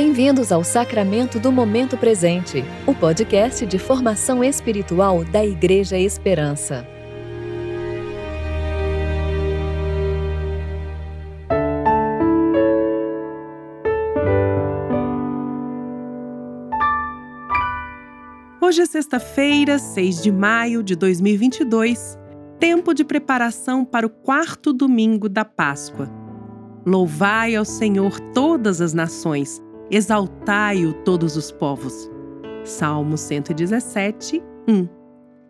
Bem-vindos ao Sacramento do Momento Presente, o podcast de formação espiritual da Igreja Esperança. Hoje é sexta-feira, 6 de maio de 2022, tempo de preparação para o quarto domingo da Páscoa. Louvai ao Senhor todas as nações exaltai-o todos os povos. Salmo 117, 1.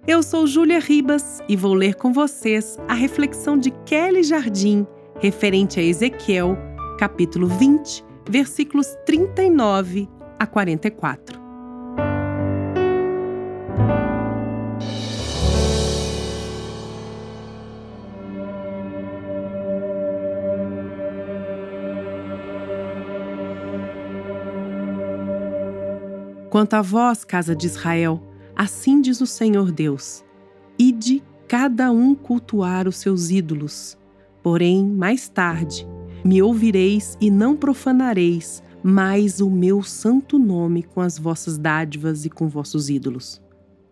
Eu sou Júlia Ribas e vou ler com vocês a reflexão de Kelly Jardim referente a Ezequiel, capítulo 20, versículos 39 a 44. Quanto a vós, casa de Israel, assim diz o Senhor Deus: Ide cada um cultuar os seus ídolos. Porém, mais tarde, me ouvireis e não profanareis mais o meu santo nome com as vossas dádivas e com vossos ídolos.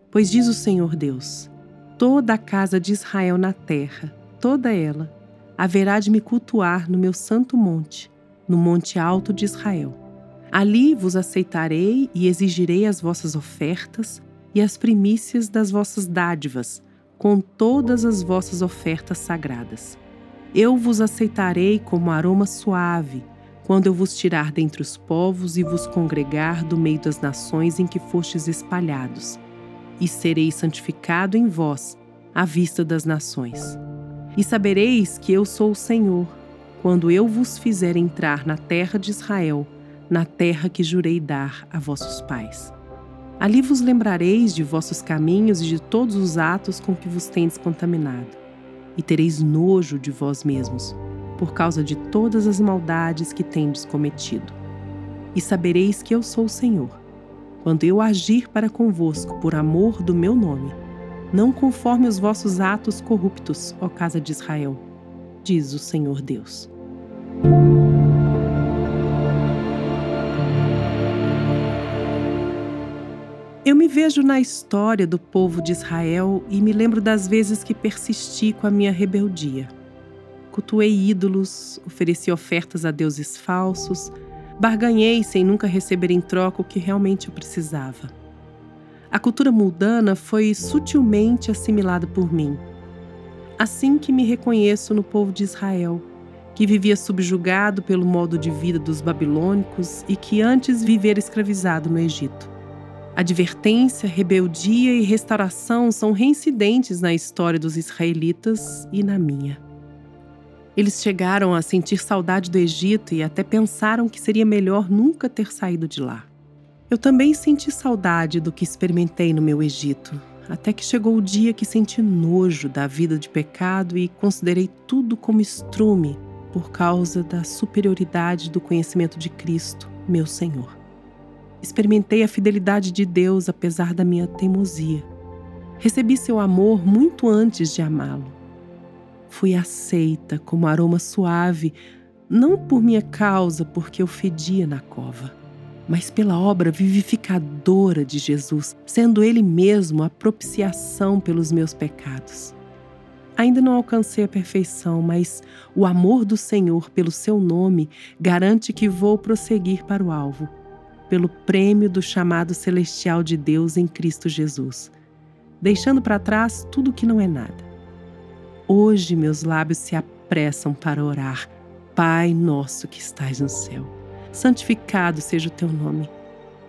Pois diz o Senhor Deus: toda a casa de Israel na terra, toda ela, haverá de me cultuar no meu santo monte, no monte alto de Israel. Ali vos aceitarei e exigirei as vossas ofertas e as primícias das vossas dádivas, com todas as vossas ofertas sagradas. Eu vos aceitarei como aroma suave, quando eu vos tirar dentre os povos e vos congregar do meio das nações em que fostes espalhados, e serei santificado em vós, à vista das nações. E sabereis que eu sou o Senhor, quando eu vos fizer entrar na terra de Israel na terra que jurei dar a vossos pais. Ali vos lembrareis de vossos caminhos e de todos os atos com que vos tendes contaminado, e tereis nojo de vós mesmos, por causa de todas as maldades que tendes cometido. E sabereis que eu sou o Senhor, quando eu agir para convosco por amor do meu nome, não conforme os vossos atos corruptos, ó casa de Israel, diz o Senhor Deus. Eu me vejo na história do povo de Israel e me lembro das vezes que persisti com a minha rebeldia. Cultuei ídolos, ofereci ofertas a deuses falsos, barganhei sem nunca receber em troca o que realmente eu precisava. A cultura mundana foi sutilmente assimilada por mim. Assim que me reconheço no povo de Israel, que vivia subjugado pelo modo de vida dos babilônicos e que antes vivera escravizado no Egito. Advertência, rebeldia e restauração são reincidentes na história dos israelitas e na minha. Eles chegaram a sentir saudade do Egito e até pensaram que seria melhor nunca ter saído de lá. Eu também senti saudade do que experimentei no meu Egito, até que chegou o dia que senti nojo da vida de pecado e considerei tudo como estrume por causa da superioridade do conhecimento de Cristo, meu Senhor. Experimentei a fidelidade de Deus apesar da minha teimosia. Recebi seu amor muito antes de amá-lo. Fui aceita como aroma suave, não por minha causa, porque eu fedia na cova, mas pela obra vivificadora de Jesus, sendo Ele mesmo a propiciação pelos meus pecados. Ainda não alcancei a perfeição, mas o amor do Senhor pelo seu nome garante que vou prosseguir para o alvo pelo prêmio do chamado celestial de Deus em Cristo Jesus, deixando para trás tudo que não é nada. Hoje meus lábios se apressam para orar. Pai nosso que estás no céu, santificado seja o teu nome.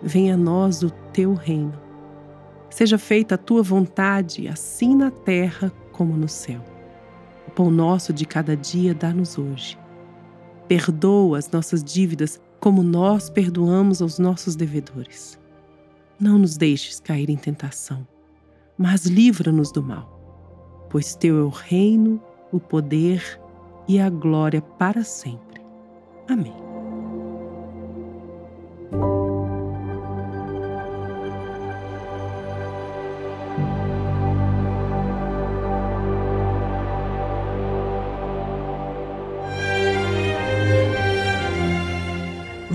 Venha a nós o teu reino. Seja feita a tua vontade, assim na terra como no céu. O pão nosso de cada dia dá-nos hoje. Perdoa as nossas dívidas como nós perdoamos aos nossos devedores. Não nos deixes cair em tentação, mas livra-nos do mal, pois teu é o reino, o poder e a glória para sempre. Amém.